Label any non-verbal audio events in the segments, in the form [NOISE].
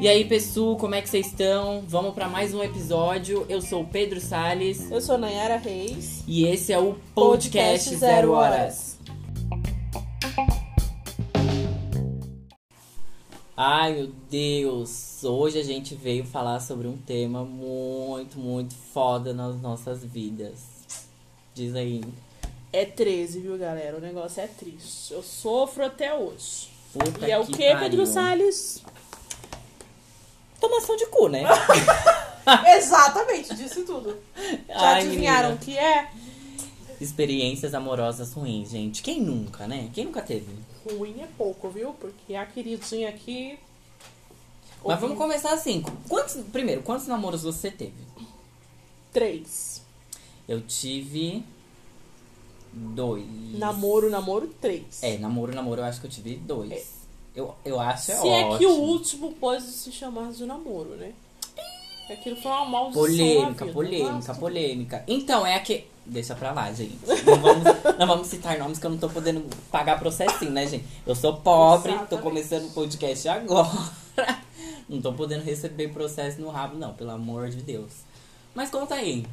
E aí, pessoal, como é que vocês estão? Vamos para mais um episódio. Eu sou o Pedro Sales Eu sou Nayara Reis. e esse é o Podcast, Zero Horas. Ai, meu Deus! Hoje a gente veio falar sobre um tema muito, muito foda nas nossas vidas. Diz aí. É 13, viu, galera? O negócio é triste. Eu sofro até hoje. Puta e é o que pariu. Pedro Salles? Tomação de cu, né? [LAUGHS] Exatamente, disse tudo. Já Ai, adivinharam o menina. que é? Experiências amorosas ruins, gente. Quem nunca, né? Quem nunca teve? Ruim é pouco, viu? Porque a queridinha aqui. Mas vamos começar assim. Quantos, primeiro, quantos namoros você teve? Três. Eu tive dois. Namoro, namoro, três. É, namoro, namoro, eu acho que eu tive dois. Eu, eu acho é Se é ótimo. que o último pode se chamar de namoro, né? Aquilo foi uma maldição. Polêmica, vida. polêmica, polêmica. Então, é que. Deixa pra lá, gente. Não vamos, [LAUGHS] não vamos citar nomes que eu não tô podendo pagar processinho, né, gente? Eu sou pobre, tô Exatamente. começando o podcast agora. Não tô podendo receber processo no rabo, não, pelo amor de Deus. Mas conta aí.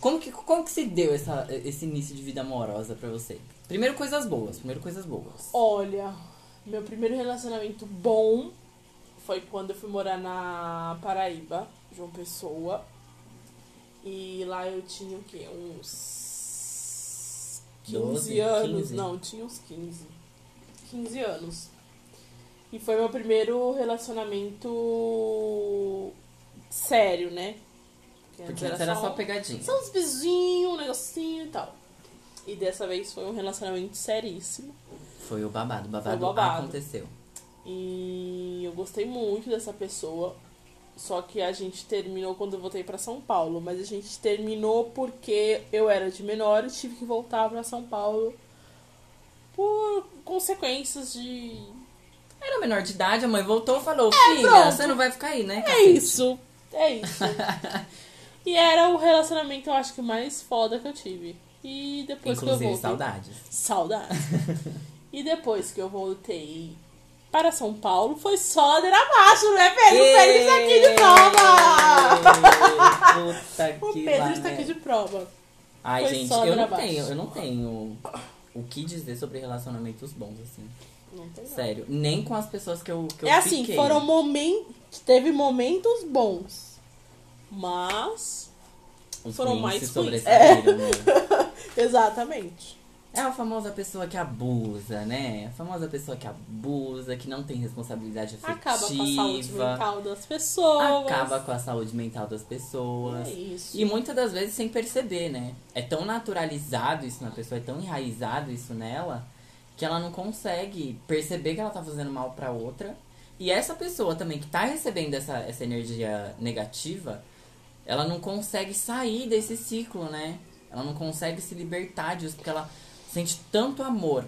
Como que, como que se deu essa, esse início de vida amorosa pra você? Primeiro coisas boas, primeiro coisas boas. Olha, meu primeiro relacionamento bom foi quando eu fui morar na Paraíba, João Pessoa. E lá eu tinha o quê? Uns 15 12, anos. 15? Não, tinha uns 15. 15 anos. E foi meu primeiro relacionamento sério, né? Porque antes era só pegadinha. Só uns beijinhos, um negocinho e tal. E dessa vez foi um relacionamento seríssimo. Foi o babado, o babado, o babado. aconteceu. E eu gostei muito dessa pessoa. Só que a gente terminou quando eu voltei pra São Paulo. Mas a gente terminou porque eu era de menor e tive que voltar pra São Paulo por consequências de. Era menor de idade, a mãe voltou e falou: É, Filha, pronto. você não vai ficar aí, né? É cacete?" isso! É isso. [LAUGHS] e era o relacionamento, eu acho que mais foda que eu tive. E depois que eu Inclusive, voltei. saudades. Saudade. [LAUGHS] e depois que eu voltei para São Paulo, foi só ladeira abaixo, né, Pedro? O Pedro está aqui de prova! Puta [LAUGHS] O Pedro está aqui de prova. Ai, Foi gente, eu não abaixo. tenho, eu não tenho o que dizer sobre relacionamentos bons, assim. Sério. Nem com as pessoas que eu, que eu É assim, fiquei. foram momentos. Teve momentos bons. Mas. Os foram mais se ruins. sobressaíram, né? [LAUGHS] Exatamente. É a famosa pessoa que abusa, né? A famosa pessoa que abusa, que não tem responsabilidade afetiva. Acaba com a saúde mental das pessoas. acaba com a saúde mental das pessoas. É isso. E muitas das vezes sem perceber, né? É tão naturalizado isso na pessoa, é tão enraizado isso nela, que ela não consegue perceber que ela tá fazendo mal pra outra. E essa pessoa também que tá recebendo essa, essa energia negativa, ela não consegue sair desse ciclo, né? Ela não consegue se libertar disso, porque ela sente tanto amor.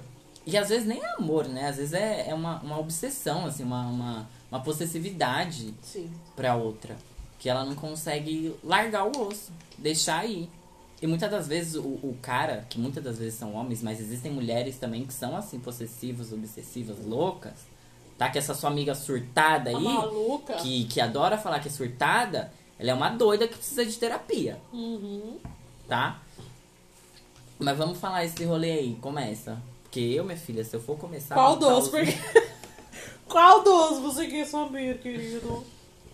E às vezes nem é amor, né? Às vezes é, é uma, uma obsessão, assim, uma, uma, uma possessividade Sim. pra outra. Que ela não consegue largar o osso, deixar ir. E muitas das vezes o, o cara, que muitas das vezes são homens, mas existem mulheres também que são assim, possessivas, obsessivas, loucas. Tá? Que essa sua amiga surtada A aí, que, que adora falar que é surtada, ela é uma doida que precisa de terapia, Uhum. tá? Mas vamos falar esse rolê aí, começa. Porque eu, minha filha, se eu for começar. Qual dos? os- Porque... [LAUGHS] Qual dos você quer saber, querido?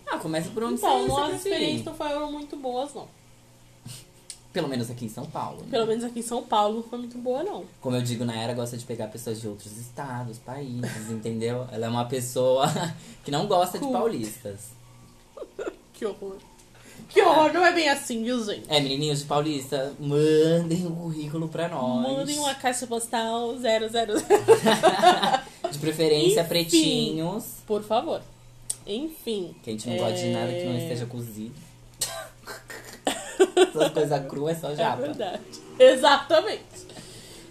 Ah, começa por onde Então, você as preferir. experiências não foram muito boas, não. Pelo menos aqui em São Paulo. né? Pelo menos aqui em São Paulo não foi muito boa, não. Como eu digo, Nayara gosta de pegar pessoas de outros estados, países, entendeu? Ela é uma pessoa [LAUGHS] que não gosta de Cool. paulistas. [LAUGHS] Que horror. Que horror, não é bem assim, viu, gente? É, menininhos de paulista, mandem um currículo pra nós. Mandem uma caixa postal 000. [LAUGHS] De preferência, Enfim. pretinhos. Por favor. Enfim. Que a gente não gosta de nada que não É. esteja cozido. [LAUGHS] Essas coisas cruas é só É japa. verdade. Exatamente.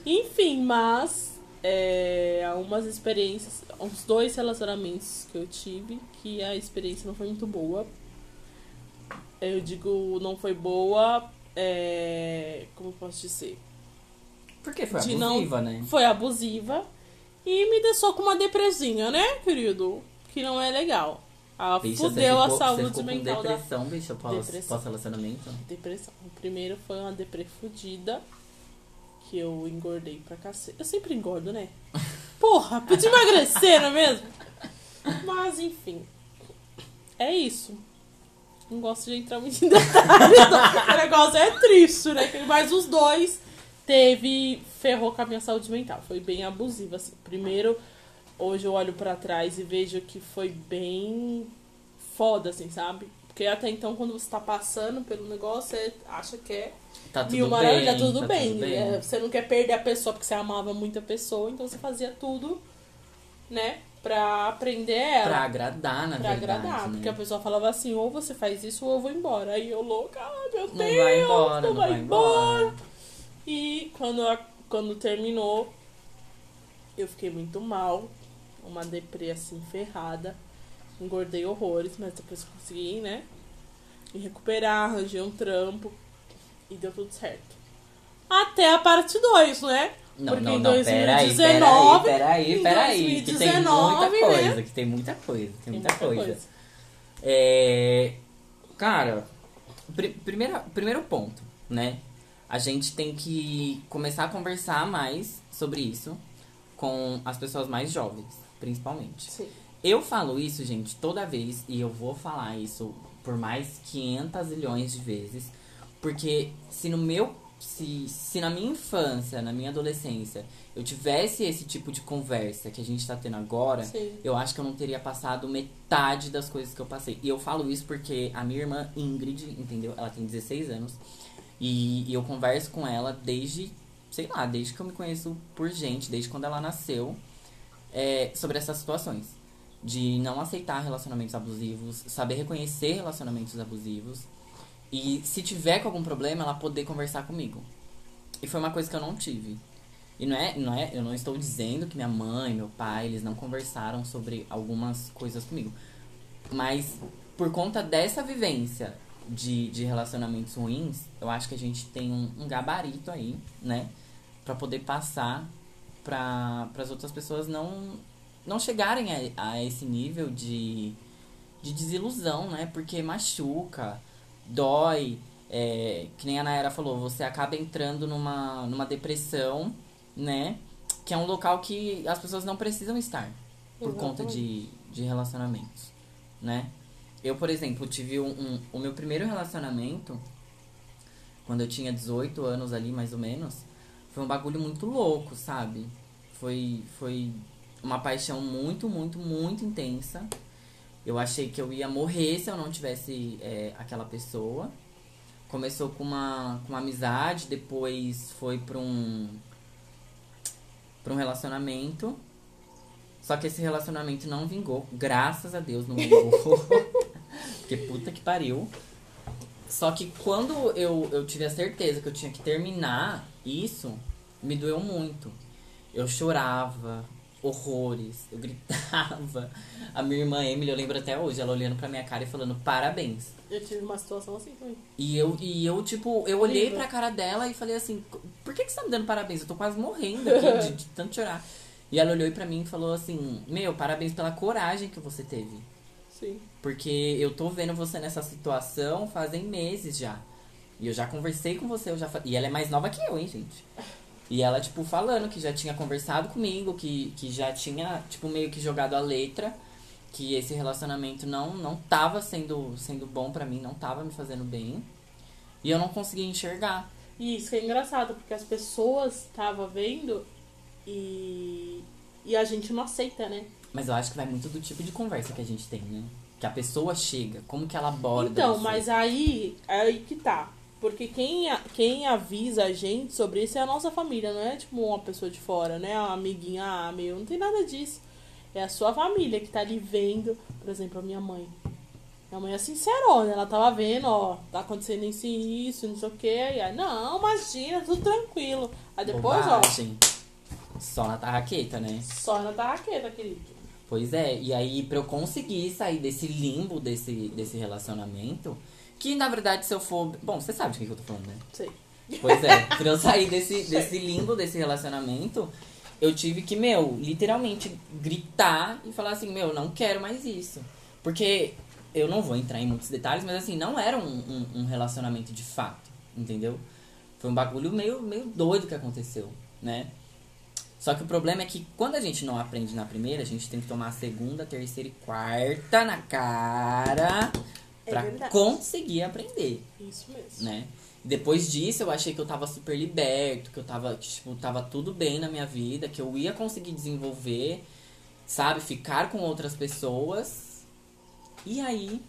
Enfim, mas é, algumas experiências, uns dois relacionamentos que eu tive, que a experiência não foi muito boa. Eu digo não foi boa, é, como posso dizer? Porque foi De abusiva, não- né? Foi abusiva E me deixou com uma depresinha, né, querido? Que não é legal. Ah, Bicha, fudeu você a ficou, saúde você ficou mental com da depressão, bicha, pós, Depressão. pós-relacionamento? depressão. O primeiro foi uma deprê fudida. Que eu engordei pra cacete. Eu sempre engordo, né? [LAUGHS] Porra, podia emagrecer, não é mesmo? Mas, enfim. É isso. Não gosto de entrar muito em [LAUGHS] detalhes. não. O negócio é triste, né? Mas os dois teve. ferrou com a minha saúde mental. Foi bem abusivo, assim. Primeiro, hoje eu olho pra trás e vejo que foi bem foda, assim, sabe? Porque até então, quando você tá passando pelo negócio, você acha que é Tá tudo mil bem, maravilhas, tudo tá bem. tudo bem. É, você não quer perder a pessoa porque você amava muito a pessoa, então você fazia tudo, né? Pra aprender ela. Pra agradar, na pra verdade, agradar. né? Porque a pessoa falava assim, ou você faz isso ou eu vou embora. Aí eu louca, ah, meu Não Deus, vai embora, não, não vai vai embora. embora. E quando, a- quando terminou, eu fiquei muito mal. Uma deprê assim, ferrada. Engordei horrores, mas depois consegui, né? Me recuperar, arranjei um trampo. E deu tudo certo. Até a parte 2, né? Não, Porque não, não, peraí, 2019, peraí, peraí, peraí. Que tem 2019, muita né? coisa, que tem muita coisa, tem muita, coisa. É, cara, pri- primeira, primeiro ponto, né? A gente tem que começar a conversar mais sobre isso com as pessoas mais jovens, principalmente. Sim. Eu falo isso, gente, toda vez, e eu vou falar isso por mais 500 milhões de vezes, porque se no meu. Se, se na minha infância, na minha adolescência, eu tivesse esse tipo de conversa que a gente tá tendo agora, Sim. eu acho que eu não teria passado metade das coisas que eu passei. E eu falo isso porque a minha irmã Ingrid, entendeu? Ela tem 16 anos. E, e eu converso com ela desde, sei lá, desde que eu me conheço por gente, desde quando ela nasceu, é, sobre essas situações. De não aceitar relacionamentos abusivos, saber reconhecer relacionamentos abusivos. E se tiver com algum problema, ela poder conversar comigo. E foi uma coisa que eu não tive. E não é, não é, eu não estou dizendo que minha mãe, meu pai, eles não conversaram sobre algumas coisas comigo. Mas por conta dessa vivência de, de relacionamentos ruins, eu acho que a gente tem um, um gabarito aí, né? Pra poder passar para as outras pessoas não, não chegarem a, a esse nível de, de desilusão, né? Porque machuca, dói. É, que nem a Nayara falou, você acaba entrando numa, numa depressão, né? Que é um local que as pessoas não precisam estar por conta de, de relacionamentos, né? Eu, por exemplo, tive um, um- o meu primeiro relacionamento, quando eu tinha 18 anos ali, mais ou menos, foi um bagulho muito louco, sabe? Foi, foi uma paixão muito, muito, muito intensa. Eu achei que eu ia morrer se eu não tivesse é, aquela pessoa. Começou com uma, com uma amizade, depois foi pra um, pra um relacionamento. Só que esse relacionamento não vingou. Graças a Deus não vingou. [LAUGHS] Porque puta que pariu. Só que quando eu, eu tive a certeza que eu tinha que terminar isso, me doeu muito. Eu chorava horrores, eu gritava. A minha irmã Emily, eu lembro até hoje, ela olhando pra minha cara e falando parabéns. Eu tive uma situação assim também. E eu, e eu tipo, eu olhei pra cara dela e falei assim, por que, que você tá me dando parabéns? Eu tô quase morrendo aqui de, de tanto chorar. E ela olhou pra mim e falou assim, meu, parabéns pela coragem que você teve. Sim. Porque eu tô vendo você nessa situação fazem meses já. E eu já conversei com você, eu já E ela é mais nova que eu, hein, gente? E ela, tipo, falando que já tinha conversado comigo, que, que já tinha, tipo, meio que jogado a letra, que esse relacionamento não, não tava sendo, sendo bom pra mim, não tava me fazendo bem. E eu não conseguia enxergar. E isso que é engraçado, porque as pessoas estavam vendo e, e a gente não aceita, né? Mas eu acho que vai muito do tipo de conversa que a gente tem, né? Que a pessoa chega, como que ela aborda Então, isso. mas aí, aí que tá. Porque quem, quem avisa a gente sobre isso é a nossa família, não é tipo uma pessoa de fora, né? Uma amiguinha, ah, meu, não tem nada disso. É a sua família que tá ali vendo, por exemplo, a minha mãe. Minha mãe é sincerona, ela tava vendo, ó, tá acontecendo isso e isso, não sei o que. Aí, aí, não, imagina, tudo tranquilo. Aí depois, Bobagem. Só na tarraqueta, né? ó, só na tarraqueta, querido. Pois é, e aí pra eu conseguir sair desse limbo desse, desse relacionamento, que na verdade se eu for. Bom, você sabe de que eu tô falando, né? Sei. Pois é, [LAUGHS] pra eu sair desse, desse limbo desse relacionamento, eu tive que, meu, literalmente gritar e falar assim, meu, não quero mais isso. Porque eu não vou entrar em muitos detalhes, mas assim, não era um, um, um relacionamento de fato, entendeu? Foi um bagulho meio, meio doido que aconteceu, né? Só que o problema é que quando a gente não aprende na primeira, a gente tem que tomar a segunda, terceira e quarta na cara É pra verdade. conseguir aprender, Isso mesmo. né? Depois disso, eu achei que eu tava super liberto, que eu tava, que, tipo, tava tudo bem na minha vida, que eu ia conseguir desenvolver, sabe? Ficar com outras pessoas. E aí,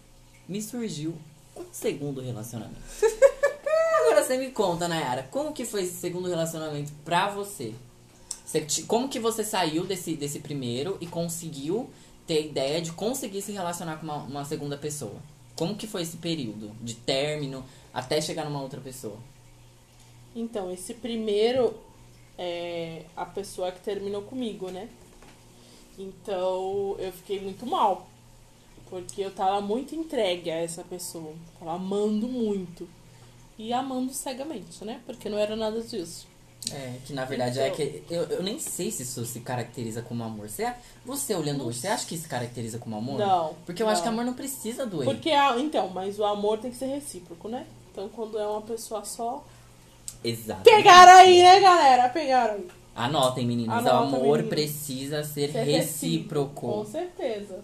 me surgiu um segundo relacionamento. [LAUGHS] Agora você me conta, Nayara, como que foi esse segundo relacionamento pra você? Você como que você saiu desse, desse primeiro e conseguiu ter a ideia de conseguir se relacionar com uma, uma segunda pessoa? Como que foi esse período de término até chegar numa outra pessoa? Então, esse primeiro é a pessoa que terminou comigo, né? Então, eu fiquei muito mal. Porque eu tava muito entregue a essa pessoa. Tava amando muito. E amando cegamente, né? Porque não era nada disso. É, que na verdade é que. Eu, eu nem sei se isso se caracteriza como amor. Você, você olhando hoje, você acha que se caracteriza como amor? Não. Porque eu acho não. que amor não precisa doer. Porque, a, então, mas o amor tem que ser recíproco, né? Então, quando é uma pessoa só. Exato. Pegaram aí, né, galera? Pegaram aí. Anotem, meninas. o Anota, amor meninas. precisa ser, Ser recíproco. Com certeza.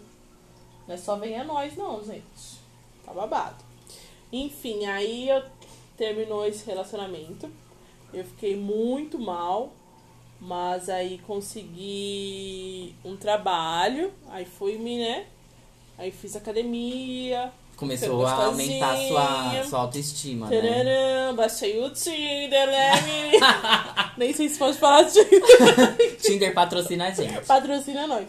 Não é só venha nós, não, gente. Tá babado. Enfim, aí eu terminou esse relacionamento. Eu fiquei muito mal. Mas aí consegui um trabalho. Aí fui me, né? Aí fiz academia. Começou a aumentar sua, sua autoestima, né? Tararam, baixei o Tinder, né? [LAUGHS] Nem sei se pode falar Tinder. Tinder patrocina a gente. Patrocina nós.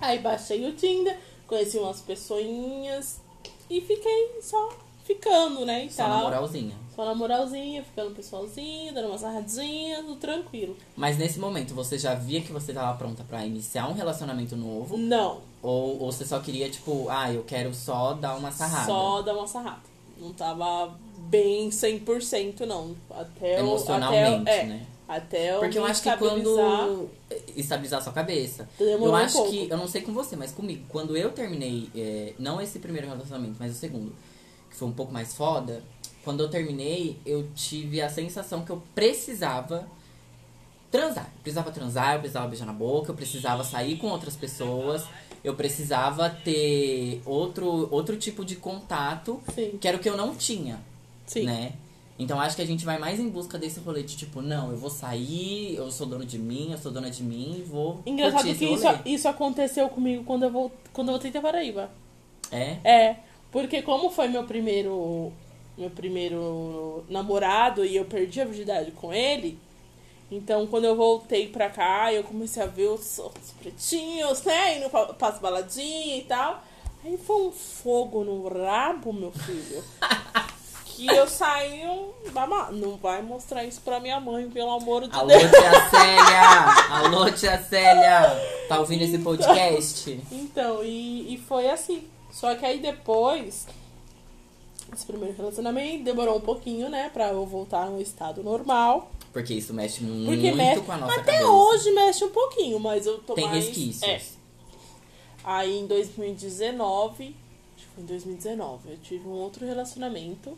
Aí baixei o Tinder, conheci umas pessoinhas e fiquei só ficando, né? E Só tal. na moralzinha. Só na moralzinha, ficando pessoalzinho, dando uma sarradinha, tudo tranquilo. Mas nesse momento, você já via que você tava pronta pra iniciar um relacionamento novo? Não, Ou, ou você só queria, tipo, ah, eu quero só dar uma sarrada? só dar uma sarrada. Não tava bem 100% não. Até Emocionalmente, até eu, é, né? Até Porque eu acho que quando. Estabilizar sua cabeça. Demorou eu um acho pouco. que. Eu não sei com você, mas comigo. Quando eu terminei. é, não esse primeiro relacionamento, mas o segundo, que foi um pouco mais foda. Quando eu terminei, eu tive a sensação que eu precisava transar. Eu precisava transar, eu precisava beijar na boca, eu precisava sair com outras pessoas. Eu precisava ter outro, outro tipo de contato, Sim, que era o que eu não tinha sim. né? Então acho que a gente vai mais em busca desse rolê de tipo, não, eu vou sair, eu sou dono de mim, eu sou dona de mim vou. Engraçado que isso, isso aconteceu comigo quando eu, vol- quando eu voltei da Paraíba. É? É, porque como foi meu primeiro meu primeiro namorado e eu perdi a virgindade com ele, então quando eu voltei pra cá, eu comecei a ver os, os pretinhos, né, indo pra, pras baladinhas e tal. Aí foi um fogo no rabo, meu filho. [LAUGHS] que eu saí um. Não vai mostrar isso pra minha mãe, pelo amor de Alô, Deus. tia Célia! Alô, tia Célia! Tá ouvindo esse podcast? Então, e, e foi assim. Só que aí depois, esse primeiro relacionamento demorou um pouquinho, né, pra eu voltar no estado normal. Porque isso mexe muito Porque mexe, com a nossa até cabeça. hoje mexe um pouquinho, mas eu tô Tem mais... resquícios. É. Aí em 2019, acho que foi em 2019, eu tive um outro relacionamento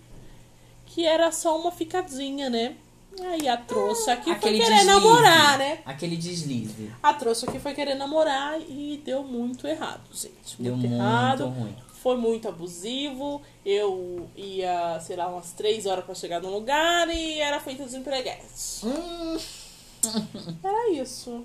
que era só uma ficadinha, né? Aí a trouxa aqui foi Aquele querer deslize. namorar, né? Aquele deslize. A trouxa aqui foi querer namorar e deu muito errado, gente. Deu muito muito errado. ruim. Foi muito abusivo. Eu ia, sei lá, umas três horas pra chegar no lugar e era feita de empreguete. Hum, Era isso.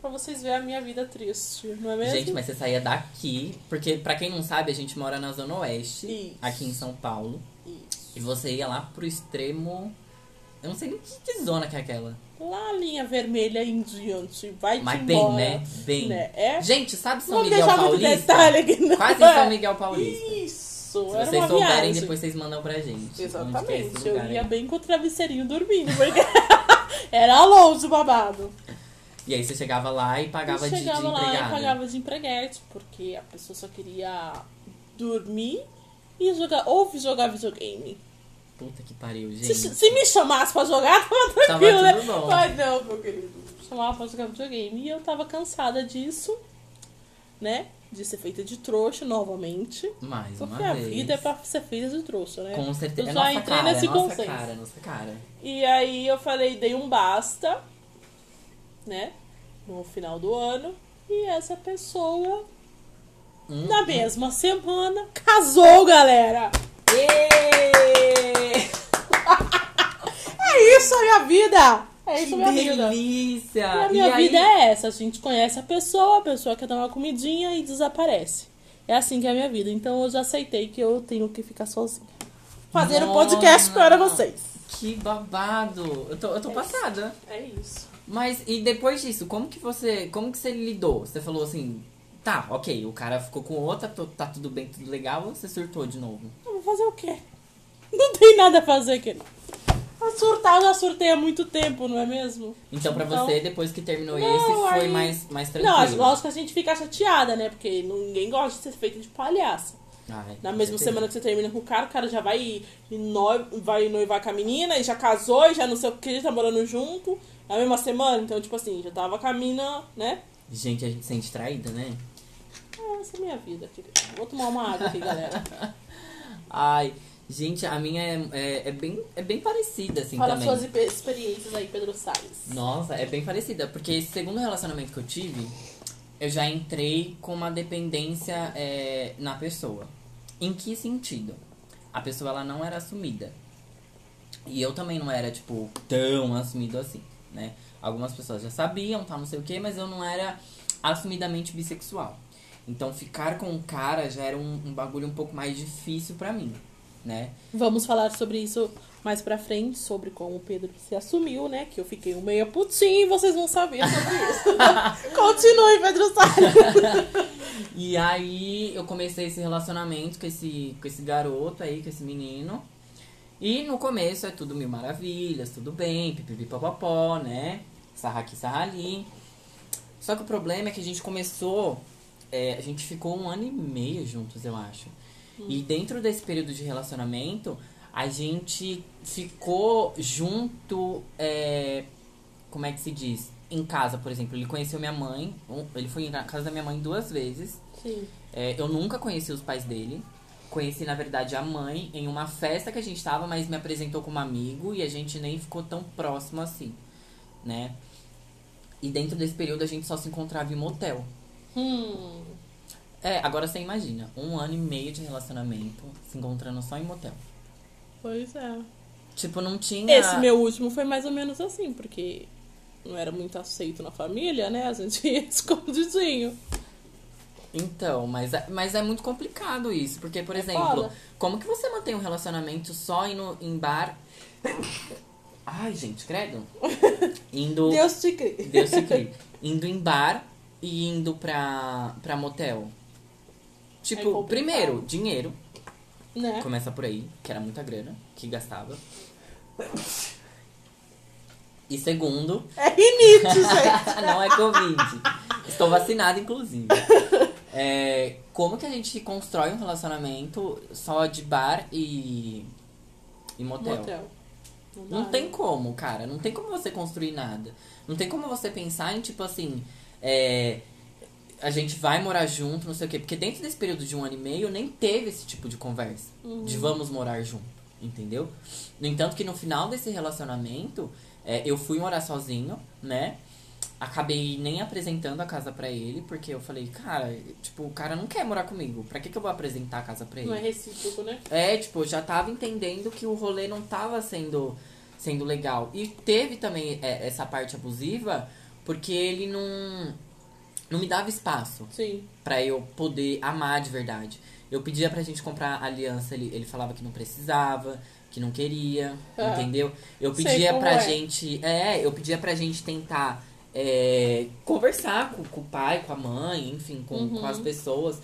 Pra vocês verem a minha vida triste, não é mesmo? gente, mas você saía daqui. Porque, pra quem não sabe, a gente mora na Zona Oeste, Isso. aqui em São Paulo. Isso. E você ia lá pro extremo. Eu não sei nem que, que zona que é aquela. Lá a linha vermelha em diante, vai Mas bem, embora. né? Bem. Né? É? Gente, sabe São Vamos Miguel Paulista? detalhe aqui, não Quase é? São Miguel Paulista. Isso, Se vocês souberem, viagem. depois vocês mandam pra gente. que é Exatamente, eu ia bem com o travesseirinho dormindo, porque [LAUGHS] era longe o babado. E aí você chegava lá e pagava Eu de, de chegava lá empregada. e pagava de empreguete, porque a pessoa só queria dormir e jogar, ou jogar videogame. Puta que pariu, gente. Se, se me chamasse pra jogar, [LAUGHS] tava Tava tranquilo, né? tudo bom. Mas não, meu querido. Chamava pra jogar videogame. E eu tava cansada disso, né? De ser feita de trouxa novamente. Mais uma Porque a vez. vida é pra ser feita de trouxa, né? Com certeza. Eu É já nossa entrei cara, nesse é nossa consenso. cara, nossa cara. E aí eu falei, dei um basta, né? No final do ano. E essa pessoa, Hum, na mesma semana, casou, galera! Êêêê! É isso a minha vida! É isso Que a minha vida. delícia! E a minha E aí- vida é essa. A gente conhece a pessoa, a pessoa quer dar uma comidinha e desaparece. É assim que é a minha vida. Então eu já aceitei que eu tenho que ficar sozinha. Fazendo Nossa, podcast para vocês. Que babado! Eu tô, eu tô passada. É isso. Mas e depois disso, como que você. Como que você lidou? Você falou assim, tá, ok, o cara ficou com outra, tá tudo bem, tudo legal, ou você surtou de novo? Eu vou fazer o quê? [LAUGHS] Não tem nada a fazer, querido. A surtar, eu já surtei há muito tempo, não é mesmo? Então pra Então- você, depois que terminou Não, esse, foi aí- mais, mais tranquilo. Não, lógico que a gente fica chateada, né? Porque ninguém gosta de ser feita de palhaça. Ai, Na com mesma certeza. semana que você termina com o cara, o cara já vai, e noi- vai noivar com a menina, e já casou, e já não sei o que, já tá morando junto. Na mesma semana, então, tipo assim, já tava com a mina, né? Gente, a gente se sente traída, né? Ah, essa é a minha vida, querida. Vou tomar uma água aqui, [LAUGHS] galera. Ai, gente, a minha é, é, é bem, é bem parecida, assim, Fala também. suas expe- experiências aí, Pedro Salles. Nossa, é bem parecida, porque esse segundo relacionamento que eu tive, eu já entrei com uma dependência é, na pessoa. Em que sentido? A pessoa ela não era assumida. E eu também não era, tipo, tão assumido assim, né? Algumas pessoas já sabiam, tal, não sei o quê, mas eu não era assumidamente bissexual. Então ficar com um cara já era um, um bagulho um pouco mais difícil pra mim, né? Vamos falar sobre isso mais pra frente, sobre como o Pedro se assumiu, né? Que eu fiquei um meio putinho e vocês vão saber sobre isso. [LAUGHS] Continue, Pedro Salles. E aí eu comecei esse relacionamento com esse, com esse garoto aí, com esse menino. E no começo é tudo mil maravilhas, tudo bem, pipipipopopó, né? Sarra aqui, sarra ali. Só que o problema é que a gente começou, é, a gente ficou um ano e meio juntos, eu acho. E dentro desse período de relacionamento, a gente ficou junto, é, como é que se diz? Em casa, por exemplo. Ele conheceu minha mãe, ele foi na casa da minha mãe duas vezes. Sim. É, eu nunca conheci os pais dele. Conheci, na verdade, a mãe em uma festa que a gente tava, mas me apresentou como amigo e a gente nem ficou tão próximo assim, né? E dentro desse período a gente só se encontrava em motel. Hum. É, agora você imagina, um ano e meio de relacionamento se encontrando só em motel. Pois é. Tipo, não tinha. Esse meu último foi mais ou menos assim, porque não era muito aceito na família, né? A gente [LAUGHS] ia escondidinho. Então, mas é, mas é muito complicado isso. Porque, por É exemplo, foda. como que você mantém um relacionamento só indo em bar. [COUGHS] Ai, gente, credo. [LAUGHS] Indo. Deus te crie. Deus se crie. Indo em bar e indo pra, pra motel. Tipo, primeiro, dinheiro. Né? Começa por aí, que era muita grana que gastava. E segundo, É rinite, [LAUGHS] gente. não é Covid. Estou vacinada, inclusive. É, como que a gente constrói um relacionamento só de bar e, e motel? Motel. Não né? tem como, cara. Não tem como você construir nada. Não tem como você pensar em, tipo assim, é, a gente vai morar junto, não sei o quê. Porque dentro desse período de um ano e meio, nem teve esse tipo de conversa. De vamos morar junto, entendeu? No entanto que no final desse relacionamento, é, eu fui morar sozinho, né? Acabei nem apresentando a casa pra ele, porque eu falei, cara, tipo, o cara não quer morar comigo. Pra que, que eu vou apresentar a casa pra ele? Não é recíproco, né? É, tipo, eu já tava entendendo que o rolê não tava sendo, sendo legal. E teve também é, essa parte abusiva, porque ele não, não me dava espaço Sim. pra eu poder amar de verdade. Eu pedia pra gente comprar aliança, ele, ele falava que não precisava, que não queria, Ah, entendeu? Eu pedia pra é. gente. É, eu pedia pra gente tentar é, conversar com, com o pai, com a mãe, enfim, com, Uhum. com as pessoas,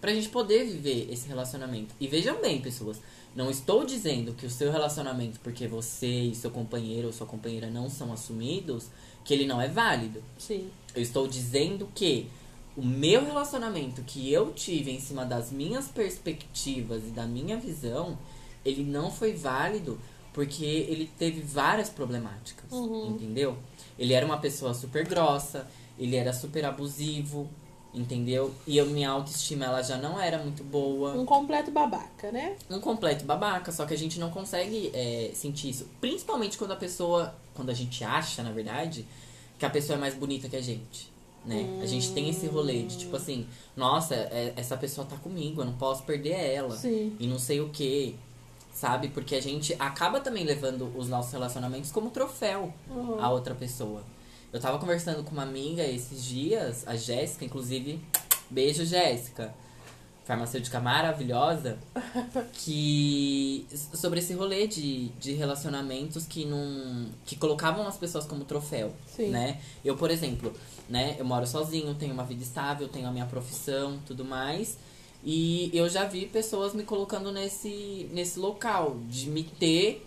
pra gente poder viver esse relacionamento. E vejam bem, pessoas, não estou dizendo que o seu relacionamento, porque você e seu companheiro ou sua companheira não são assumidos, que ele não é válido. Sim. Eu estou dizendo que o meu relacionamento que eu tive em cima das minhas perspectivas e da minha visão, ele não foi válido porque ele teve várias problemáticas, Uhum. entendeu? Ele era uma pessoa super grossa, ele era super abusivo, entendeu? E a minha autoestima ela já não era muito boa. Um completo babaca, né? Um completo babaca, só que a gente não consegue é, sentir isso. Principalmente quando a pessoa, quando a gente acha, na verdade, que a pessoa é mais bonita que a gente. Né? A gente tem esse rolê de tipo assim, nossa, é- essa pessoa tá comigo, eu não posso perder ela Sim. e não sei o que, sabe? Porque a gente acaba também levando os nossos relacionamentos como troféu Uhum. a outra pessoa. Eu tava conversando com uma amiga esses dias, a Jéssica, inclusive, beijo Jéssica, farmacêutica maravilhosa, que sobre esse rolê de, de relacionamentos que não que colocavam as pessoas como troféu, Sim. né? Eu, por exemplo, né, eu moro sozinho, tenho uma vida estável, tenho a minha profissão, tudo mais. E eu já vi pessoas me colocando nesse, nesse local, de me ter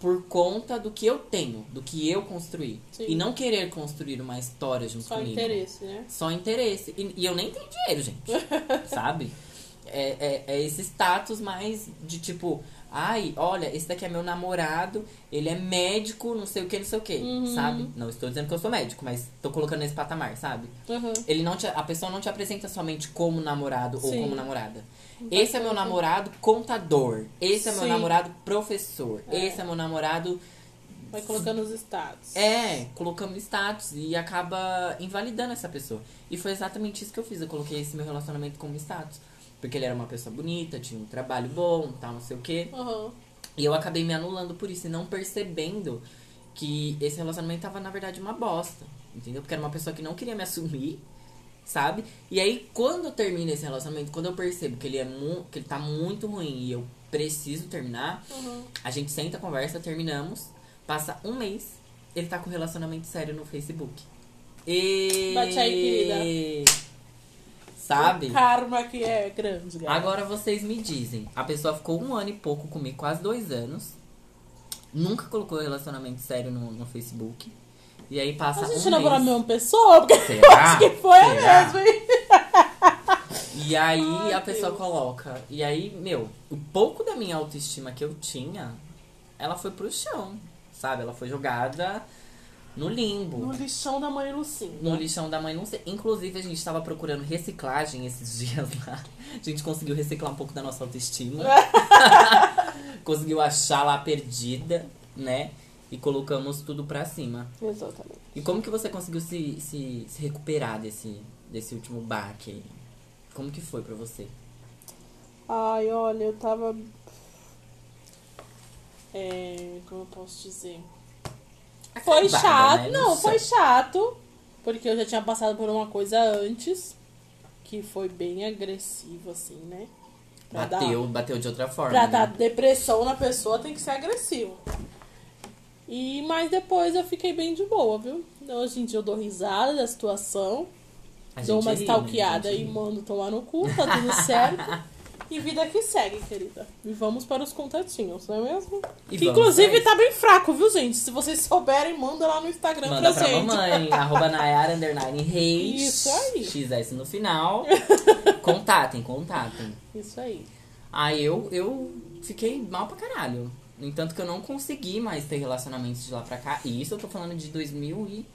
por conta do que eu tenho, do que eu construí. Sim. E não querer construir uma história junto Só comigo. interesse, né? Só interesse. E, e eu nem tenho dinheiro, gente. [LAUGHS] sabe? É, é, é esse status mais de tipo, ai, olha, esse daqui é meu namorado, ele é médico, não sei o que, não sei o que, Uhum. sabe? Não estou dizendo que eu sou médico, mas tô colocando nesse patamar, sabe? Uhum. Ele não te, a pessoa não te apresenta somente como namorado ou Sim. como namorada. Esse é meu namorado contador. Esse é meu Sim. namorado professor. É. Esse é meu namorado Vai colocando os status. é, colocando status e acaba invalidando essa pessoa. E foi exatamente isso que eu fiz. Eu coloquei esse meu relacionamento como status. Porque ele era uma pessoa bonita, tinha um trabalho bom, tal, não sei o quê. Uhum. E eu acabei me anulando por isso e não percebendo que esse relacionamento tava, na verdade, uma bosta. Entendeu? Porque era uma pessoa que não queria me [LAUGHS] assumir, sabe? E aí, quando termina esse relacionamento, quando eu percebo que ele é que ele tá muito ruim e eu preciso terminar, Uhum. a gente senta, conversa, terminamos. Passa um mês, ele tá com um relacionamento sério no Facebook. E... Bate aí, Sabe? O karma que é grande, galera. Agora vocês me dizem, a pessoa ficou um ano e pouco comigo, quase dois anos. Nunca colocou relacionamento sério no, no Facebook. E aí passa A gente um namorou a mesma pessoa? Porque eu Será? acho que foi a Será? mesma, hein? E aí Ai, a pessoa Deus. coloca. E aí, meu, o pouco da minha autoestima que eu tinha, ela foi pro chão. Sabe? Ela foi jogada no limbo. No lixão da mãe Lucinda. No lixão da mãe, sei. Inclusive, a gente tava procurando reciclagem esses [LAUGHS] dias lá. A gente conseguiu reciclar um pouco da nossa autoestima. [LAUGHS] conseguiu achar lá perdida, né? E colocamos tudo pra cima. Exatamente. E como que você conseguiu se, se, se recuperar desse, desse último baque aí? Como que foi pra você? Ai, olha, eu tava. É, como eu posso dizer? Foi Acabada, chato. né? Não, foi chato. Porque eu já tinha passado por uma coisa antes. Que foi bem agressivo, assim, né? Pra dar- Bateu, bateu de outra forma. Pra né? dar depressão na pessoa tem que ser agressivo. E mas depois eu fiquei bem de boa, viu? Hoje em dia eu dou risada da situação, A dou uma ri, né? stalkeada gente e mando tomar no cu, tá tudo certo. [LAUGHS] E vida que segue, querida. E vamos para os contatinhos, não é mesmo? E que vamos inclusive tá bem fraco, viu, gente? Se vocês souberem, manda lá no Instagram Manda pra pra gente. mamãe, [LAUGHS] arroba Nayara Underline Reis. Isso aí. XS no final. [LAUGHS] contatem, contatem. Isso aí. Aí eu, eu fiquei mal pra caralho. No entanto que eu não consegui mais ter relacionamentos de lá pra cá. E isso eu tô falando de 2000 e...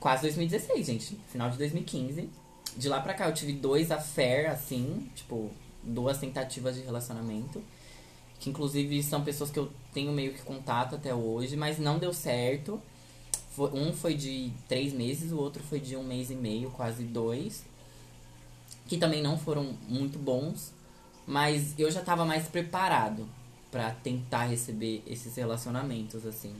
Quase 2016, gente. Final de 2015. De lá pra cá eu tive dois affair, assim. Tipo, duas tentativas de relacionamento. Que inclusive são pessoas que eu tenho meio que contato até hoje. Mas não deu certo. Um foi de três meses, o outro foi de um mês e meio, quase dois. Que também não foram muito bons. Mas eu já tava mais preparado pra tentar receber esses relacionamentos, assim.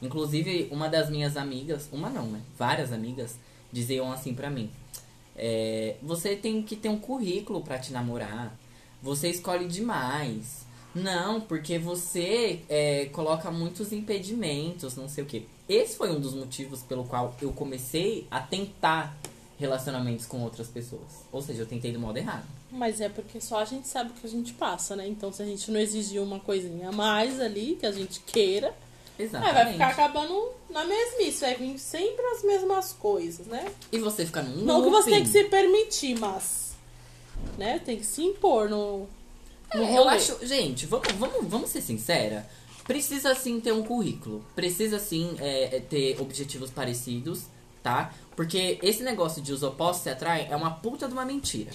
Inclusive, uma das minhas amigas, uma não, né? Várias amigas diziam assim pra mim: é, Você tem que ter um currículo pra te namorar. Você escolhe demais. Não, porque você é, coloca muitos impedimentos, não sei o quê. Esse foi um dos motivos pelo qual eu comecei a tentar relacionamentos com outras pessoas. Ou seja, eu tentei do modo errado. Mas é porque só a gente sabe o que a gente passa, né? Então se a gente não exigir uma coisinha a mais ali, que a gente queira, Exatamente. É, vai ficar acabando na mesmice, vai vir sempre as mesmas coisas, né? E você fica num Não que você tem que se permitir, mas. Né? Tem que se impor no. no É, eu acho, gente, vamos, vamos, vamos ser sincera. Precisa sim ter um currículo. Precisa sim é, é, ter objetivos parecidos, tá? Porque esse negócio de os opostos se atraem é uma puta de uma mentira.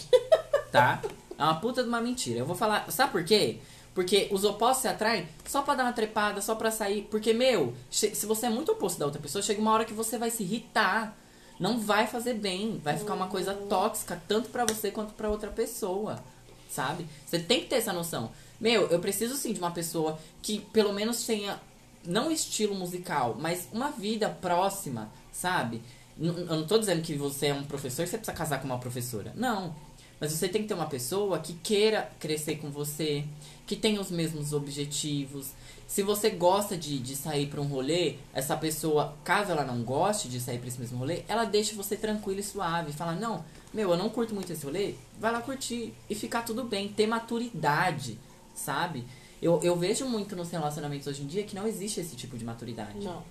Tá? [LAUGHS] É uma puta de uma mentira. Eu vou falar. Sabe por quê? Porque os opostos se atraem só pra dar uma trepada, só pra sair. Porque, meu, se você é muito oposto da outra pessoa, chega uma hora que você vai se irritar. Não vai fazer bem. Vai ficar uma coisa tóxica, tanto pra você quanto pra outra pessoa. Sabe? Você tem que ter essa noção. Meu, eu preciso sim de uma pessoa que pelo menos tenha, não estilo musical, mas uma vida próxima, sabe? Eu não tô dizendo que você é um professor e você precisa casar com uma professora. Não. Mas você tem que ter uma pessoa que queira crescer com você, que tenha os mesmos objetivos. Se você gosta de, de sair pra um rolê, essa pessoa, caso ela não goste de sair pra esse mesmo rolê, ela deixa você tranquilo e suave. Fala, não, meu, eu não curto muito esse rolê, vai lá curtir e ficar tudo bem. Ter maturidade, sabe? Eu, eu vejo muito nos relacionamentos hoje em dia que não existe esse tipo de maturidade. Não.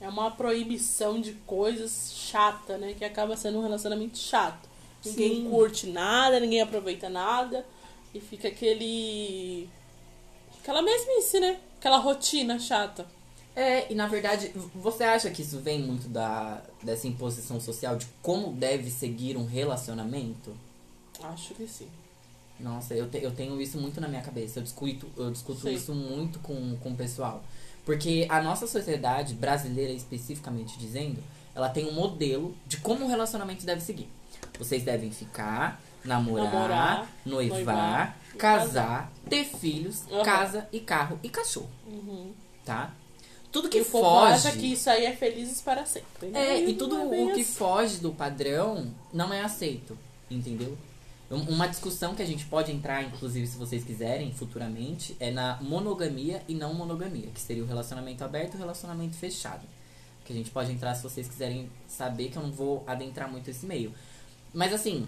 É uma proibição de coisas chata, né? Que acaba sendo um relacionamento chato. Ninguém Sim. curte nada, ninguém aproveita nada. E fica aquele. Aquela mesmice, né? Aquela rotina chata. É, e na verdade, você acha que isso vem muito da, dessa imposição social de como deve seguir um relacionamento? Acho que sim. Nossa, eu, te- eu tenho isso muito na minha cabeça. Eu discuto, eu discuto Sim. isso muito com, com o pessoal. Porque a nossa sociedade, brasileira especificamente dizendo, ela tem um modelo de como um relacionamento deve seguir. Vocês devem ficar, namorar, Namorar, noivar, noivar, casar, ter filhos, Aham. casa e carro e cachorro, Uhum. tá? Tudo que e o foge. acha que isso aí é felizes para sempre. né? É, e tudo é o que assim. foge do padrão não é aceito, entendeu? Um- Uma discussão que a gente pode entrar, inclusive, se vocês quiserem, futuramente, é na monogamia e não monogamia, que seria o relacionamento aberto e o relacionamento fechado. Que a gente pode entrar se vocês quiserem saber, que eu não vou adentrar muito esse meio. Mas assim,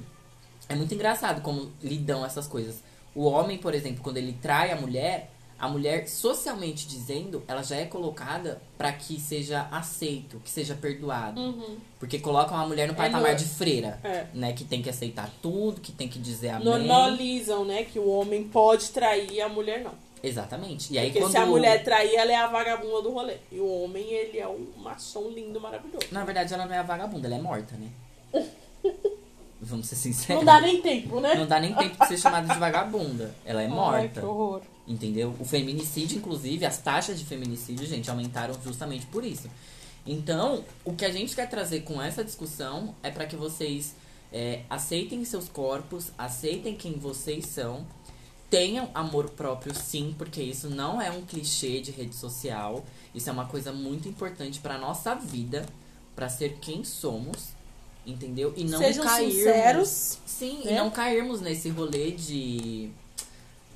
é muito engraçado como lidam essas coisas. O homem, por exemplo, quando ele trai a mulher, a mulher, socialmente dizendo, ela já é colocada pra que seja aceito, que seja perdoado. Uhum. Porque colocam a mulher no É patamar no- de freira, É. né? Que tem que aceitar tudo, que tem que dizer amém. Normalizam, né? Que o homem pode trair e a mulher não. Exatamente. E aí Porque quando... se a mulher trair, ela é a vagabunda do rolê. E o homem, ele é um machão lindo, maravilhoso. Na verdade, ela não é a vagabunda, ela é morta, né? [LAUGHS] Vamos ser sinceros. Não dá nem tempo, né? Não dá nem tempo de ser chamada de vagabunda. Ela é Ai, morta. que horror. Entendeu? O feminicídio, inclusive, as taxas de feminicídio, gente, aumentaram justamente por isso. Então, o que a gente quer trazer com essa discussão é para que vocês é, aceitem seus corpos, aceitem quem vocês são, tenham amor próprio, sim, porque isso não é um clichê de rede social. Isso é uma coisa muito importante para nossa vida, para ser quem somos, entendeu? E não Sejam cairmos. sinceros. Sim, né? e não cairmos nesse rolê de,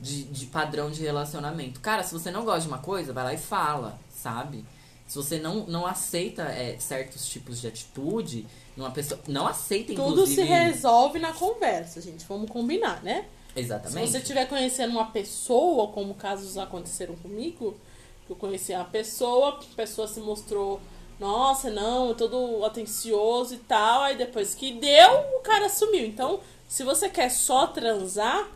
de, de padrão de relacionamento. Cara, se você não gosta de uma coisa, vai lá e fala, sabe? Se você não, não aceita é, certos tipos de atitude, numa pessoa. Não aceita, Tudo se inclusive. resolve na conversa, gente. Vamos combinar, né? Exatamente. Se você estiver conhecendo uma pessoa, como casos aconteceram comigo, que eu conheci uma pessoa, a pessoa se mostrou, nossa, não, todo atencioso e tal, aí depois que deu, o cara sumiu. Então, se você quer só transar,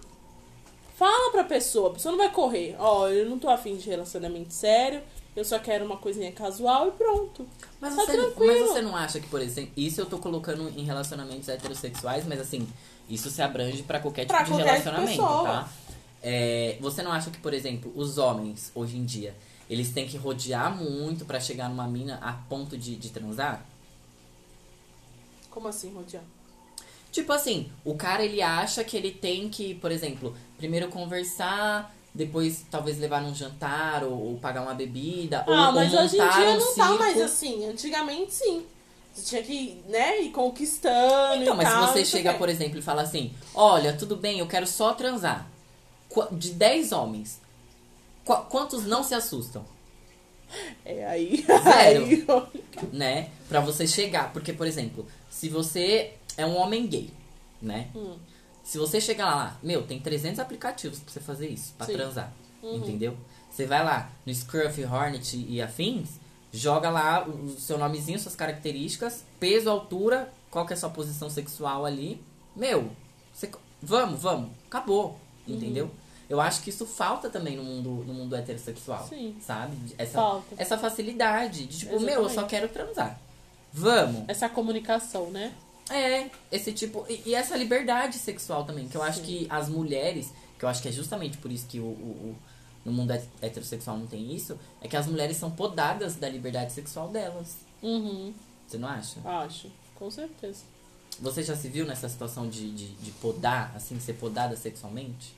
fala pra pessoa, a pessoa não vai correr. Ó, eu não tô afim de relacionamento sério, eu só quero uma coisinha casual e pronto. Mas Tá você, tranquilo. mas você não acha que, por exemplo, isso eu tô colocando em relacionamentos heterossexuais, mas assim, isso se abrange pra qualquer tipo Pra de qualquer relacionamento, pessoa. tá? É, você não acha que, por exemplo, os homens, hoje em dia, eles têm que rodear muito pra chegar numa mina a ponto de, de transar? Como assim, Rodian? Tipo assim, o cara ele acha que ele tem que, por exemplo, primeiro conversar, depois talvez levar num jantar ou, ou pagar uma bebida, Ah, ou, mas ou hoje em dia um não tá circo. mais assim. Antigamente, sim. Você tinha que, né, ir conquistando Então, mas tal, se você chega, quê. por exemplo, e fala assim: Olha, tudo bem, eu quero só transar. De 10 homens, qu- quantos não se assustam? É, aí... Zero. [LAUGHS] aí Né? Pra você chegar. Porque, por exemplo, se você é um homem gay, né? Hum. Se você chegar lá, meu, tem 300 aplicativos pra você fazer isso, pra Sim. transar. Uhum. Entendeu? Você vai lá no Scruff, Hornet e afins, joga lá o seu nomezinho, suas características, peso, altura, qual que é a sua posição sexual ali. Meu, você, vamos, vamos, acabou. Uhum. Eu acho que isso falta também no mundo, no mundo heterossexual. Sim. Sabe? Essa, Falta. essa facilidade de tipo, meu, eu só Exatamente. quero transar. Vamos. Essa comunicação, né? É, esse tipo. E, e essa liberdade sexual também, que eu acho Sim. que as mulheres, que eu acho que é justamente por isso que o, o- o- no mundo het- heterossexual não tem isso, é que as mulheres são podadas da liberdade sexual delas. Uhum. Você não acha? Acho. Com certeza. Você já se viu nessa situação de, de, de podar, assim, ser podada sexualmente?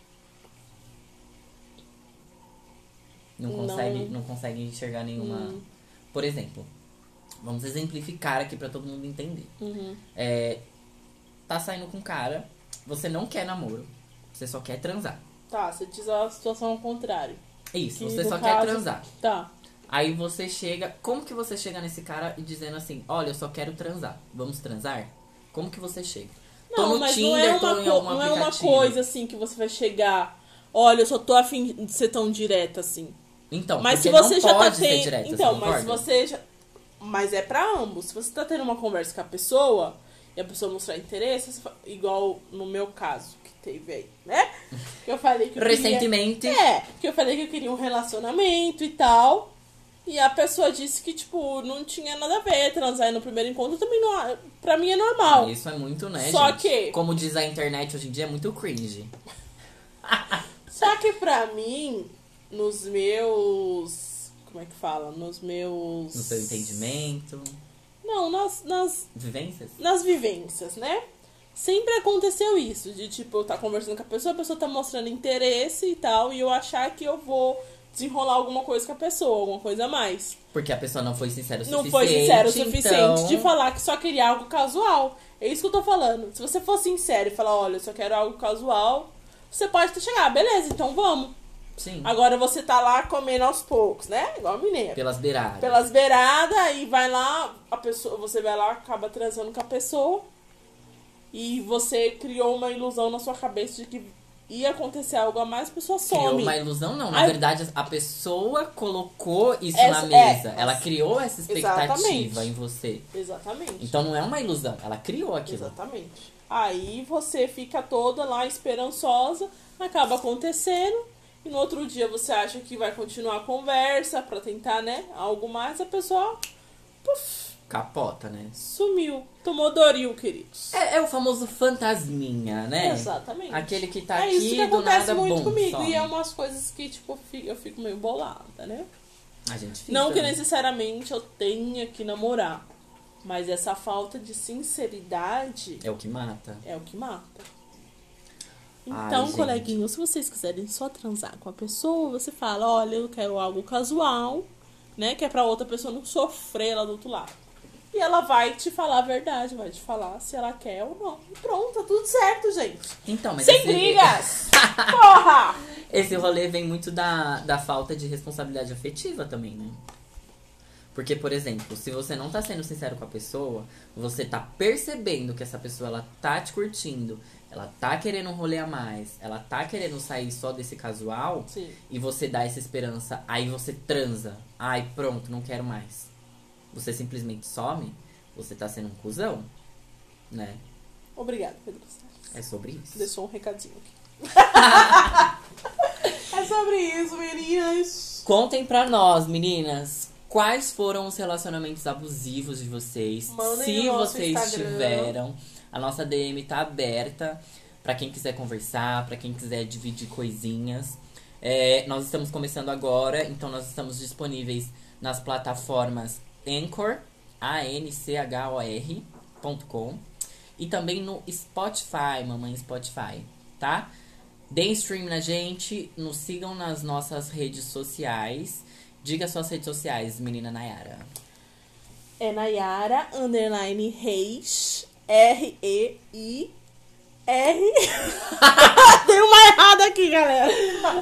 Não Não. consegue, não consegue enxergar nenhuma. Hum. Por exemplo, vamos exemplificar aqui pra todo mundo entender. Uhum. É, tá saindo com um cara, você não quer namoro, você só quer transar. Tá, você diz a situação ao contrário. Isso, Que você no só quer caso- transar. Tá. Aí você chega. Como que você chega nesse cara e dizendo assim: Olha, eu só quero transar, vamos transar? Como que você chega? tô Não, no mas Tinder, não é, tô uma, algum não é uma coisa assim que você vai chegar. Olha, eu só tô afim de ser tão direta assim. Então, Mas se você já tá tendo. direta, Então, mas se você já. Mas é pra ambos. Se você tá tendo uma conversa com a pessoa e a pessoa mostrar interesse, igual no meu caso que teve aí, né? [LAUGHS] Que eu falei que eu queria- Recentemente. É, que eu falei que eu queria um relacionamento e tal. E a pessoa disse que, tipo, não tinha nada a ver transar no primeiro encontro. Também não. Pra mim é normal. Isso é muito, né, Só gente? que- Como diz a internet hoje em dia, é muito cringe. [LAUGHS] Só que pra mim, nos meus. Como é que fala? Nos meus. No seu entendimento. Não, nas, nas, Vivências? nas vivências, né? Sempre aconteceu isso, de tipo, eu tá conversando com a pessoa, a pessoa tá mostrando interesse e tal, e eu achar que eu vou desenrolar alguma coisa com a pessoa, alguma coisa a mais. Porque a pessoa não foi sincera o Não suficiente. foi sincero o suficiente então... de falar que só queria algo casual. É isso que eu tô falando. Se você for sincero e falar, olha, eu só quero algo casual, você pode ter chegar, beleza, então vamos. Sim. Agora você tá lá comendo aos poucos, né? Igual a mineira. Pelas beiradas. Pelas beiradas, e vai lá, a pessoa, você vai lá, acaba transando com a pessoa. E você criou uma ilusão na sua cabeça de que ia acontecer algo a mais, a pessoa some. Criou uma ilusão, não. Na verdade, a pessoa colocou isso Essa- na mesa. é. Ela criou essa expectativa Exatamente. em você. Exatamente. Então não é uma ilusão. Ela criou aquilo. Exatamente. Aí você fica toda lá esperançosa, acaba acontecendo, e no outro dia você acha que vai continuar a conversa pra tentar, né, algo mais, a pessoa puf, Capota, né? sumiu. Tomou Doril, queridos. É, é o famoso fantasminha, né? Exatamente. Aquele que tá é aqui isso que do acontece nada, muito bom, comigo. some. E é umas coisas que, tipo, eu fico, meio bolada, né? A gente fica. Não que necessariamente eu tenha que namorar. Mas essa falta de sinceridade É o que mata. é o que mata. Ai, Então, gente. coleguinhos, se vocês quiserem só transar com a pessoa, você fala, olha, eu quero algo casual, né? Que é pra outra pessoa não sofrer lá do outro lado. E ela vai te falar a verdade, vai te falar se ela quer ou não. E pronto, tá tudo certo, gente. Então, mas Sem esse, brigas! [LAUGHS] Porra! esse rolê vem muito da, da falta de responsabilidade afetiva também, né? Porque, por exemplo, se você não tá sendo sincero com a pessoa, você tá percebendo que essa pessoa ela tá te curtindo, ela tá querendo um rolê a mais, ela tá querendo sair só desse casual, Sim. e você dá essa esperança, aí você transa. Ai, pronto, não quero mais. Você simplesmente some, você tá sendo um cuzão, né? Obrigada, Pedro. É sobre isso. Deixou um recadinho aqui. [LAUGHS] é sobre isso, meninas. Contem pra nós, meninas, quais foram os relacionamentos abusivos de vocês. Mandem se vocês Instagram. tiveram. A nossa DM tá aberta pra quem quiser conversar, pra quem quiser dividir coisinhas. É, nós estamos começando agora, então nós estamos disponíveis nas plataformas Anchor, A-N-C-H-O-R, ponto com, e também no Spotify, mamãe Spotify, tá? Deem stream na gente, nos sigam nas nossas redes sociais. Diga suas redes sociais, menina Nayara. É Nayara, underline Reis, R-E-I. R. [LAUGHS] Tem uma errada aqui, galera.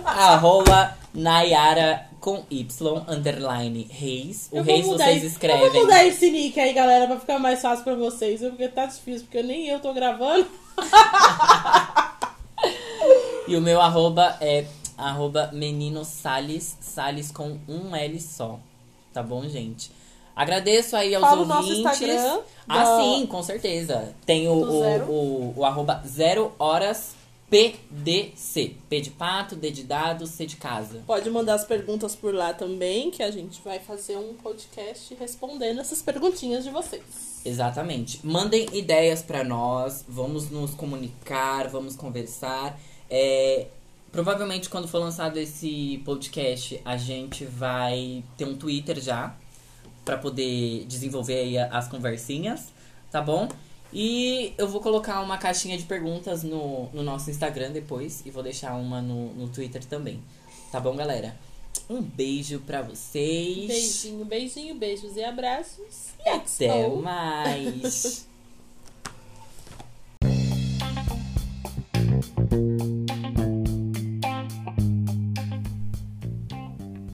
Arroba Nayara com Y, underline Reis. O Reis vocês esse- escrevem. Eu vou mudar esse nick aí, galera, pra ficar mais fácil pra vocês. Porque tá difícil, porque nem eu tô gravando. [LAUGHS] E o meu arroba é arroba menino Salles, Salles com um L só. Tá bom, gente? Agradeço aí aos Fala o nosso ouvintes. Instagram Ah, da- sim, com certeza. Tem o, o, o, o arroba zero horas PDC. P de pato, D de dado, C de casa. Pode mandar as perguntas por lá também, que a gente vai fazer um podcast respondendo essas perguntinhas de vocês. Exatamente. Mandem ideias pra nós, vamos nos comunicar, vamos conversar. É, provavelmente quando for lançado esse podcast, a gente vai ter um Twitter já pra poder desenvolver aí as conversinhas, tá bom? E eu vou colocar uma caixinha de perguntas no, no nosso Instagram depois e vou deixar uma no, no Twitter também. Tá bom, galera? Um beijo pra vocês. Beijinho, beijinho, beijos e abraços. E até mais. [LAUGHS]